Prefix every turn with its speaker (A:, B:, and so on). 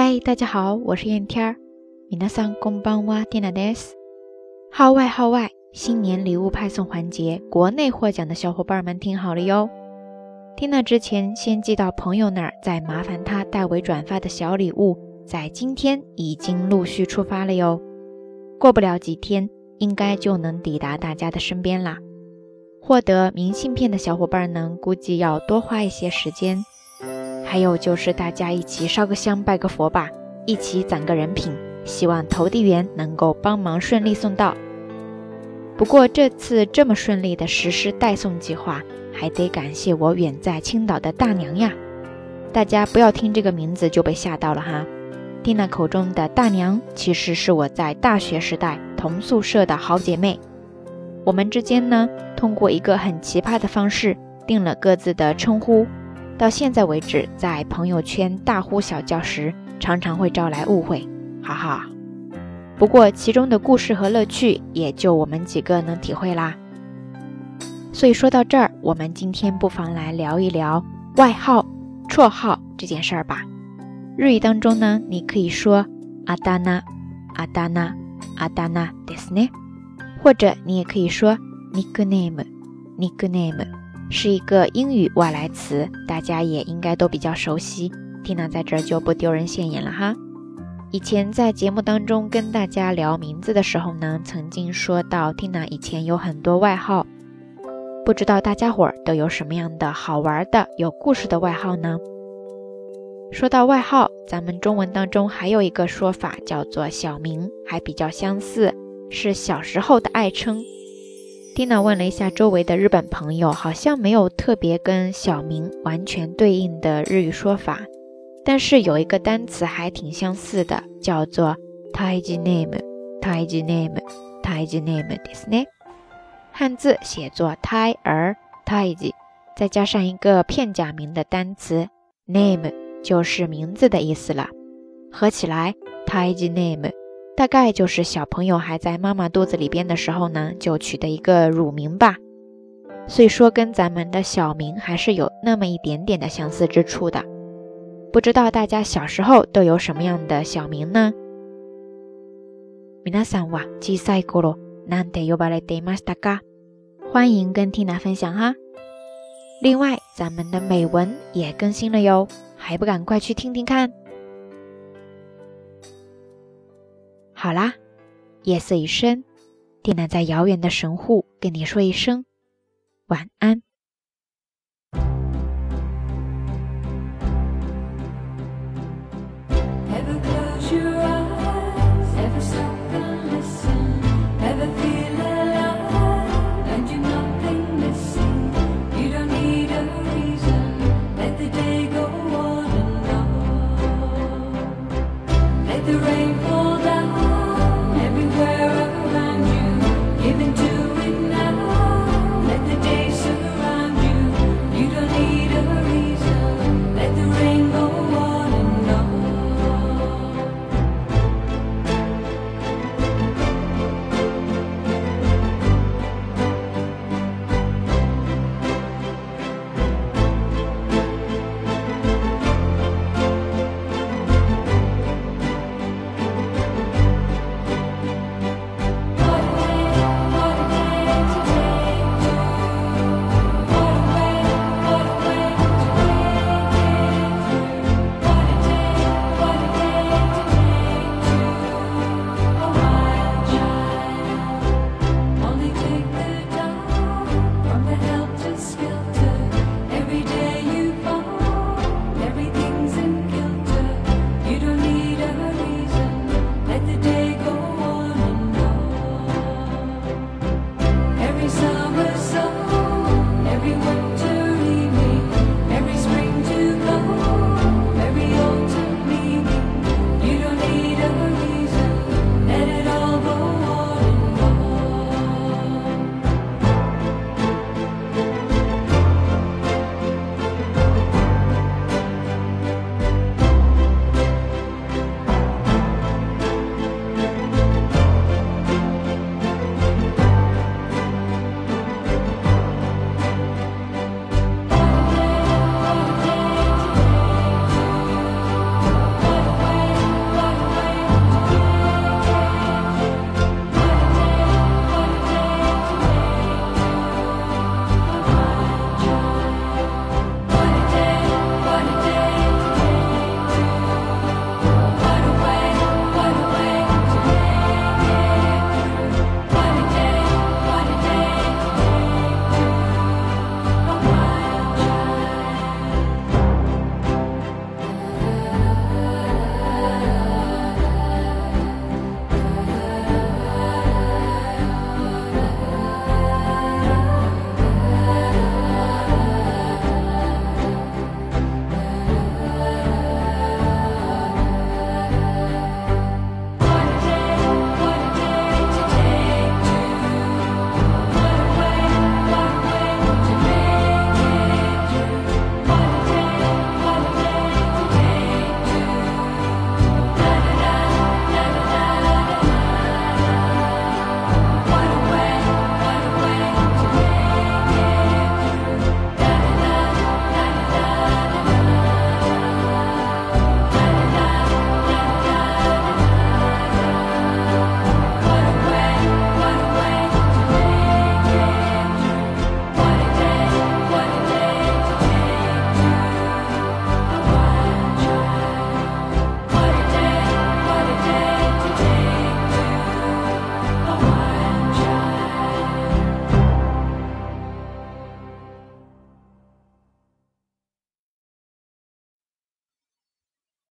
A: 嗨，大家好，我是燕天儿。皆さんこんばんは、ティナです。号外号外，新年礼物派送环节，国内获奖的小伙伴们听好了哟。听娜之前先寄到朋友那儿，再麻烦他代为转发的小礼物，在今天已经陆续出发了哟。过不了几天，应该就能抵达大家的身边啦。获得明信片的小伙伴呢，估计要多花一些时间。 还有就是大家一起烧个香拜个佛吧，一起攒个人品，希望投递员能够帮忙顺利送到。不过这次这么顺利的实施代送计划，还得感谢我远在青岛的大娘呀。大家不要听这个名字就被吓到了哈，蒂娜口中的大娘其实是我在大学时代同宿舍的好姐妹。我们之间呢，通过一个很奇葩的方式定了各自的称呼。到现在为止，在朋友圈大呼小叫时，常常会招来误会，哈哈。不过其中的故事和乐趣，也就我们几个能体会啦。所以说到这儿，我们今天不妨来聊一聊外号、绰号这件事儿吧。日语当中呢，你可以说阿达那、阿达那、阿达那ですね，或者你也可以说 nickname、nickname。 是一个英语外来词，大家也应该都比较熟悉。Tina 在这儿就不丢人现眼了哈。以前在节目当中跟大家聊名字的时候呢，曾经说到 Tina 以前有很多外号，不知道大家伙儿都有什么样的好玩的、有故事的外号呢？说到外号，咱们中文当中还有一个说法叫做小名，还比较相似，是小时候的爱称。Tina 问了一下周围的日本朋友，好像没有特别跟小名完全对应的日语说法，但是有一个单词还挺相似的，叫做 taiji name，taiji name，taiji name ですね。汉字写作胎儿 taiji，再加上一个片假名的单词 name，就是名字的意思了，合起来 taiji name。 大概就是小朋友还在妈妈肚子里边的时候呢，就取的一个乳名吧，所以说跟咱们的小名还是有那么一点点的相似之处的。不知道大家小时候都有什么样的小名呢？皆さんは小さい頃なんて呼ばれていましたか？欢迎跟 Tina 分享哈。另外，咱们的美文也更新了哟，还不赶快去听听看？ 好啦，夜色已深，定南在遥远的神户跟你说一声晚安。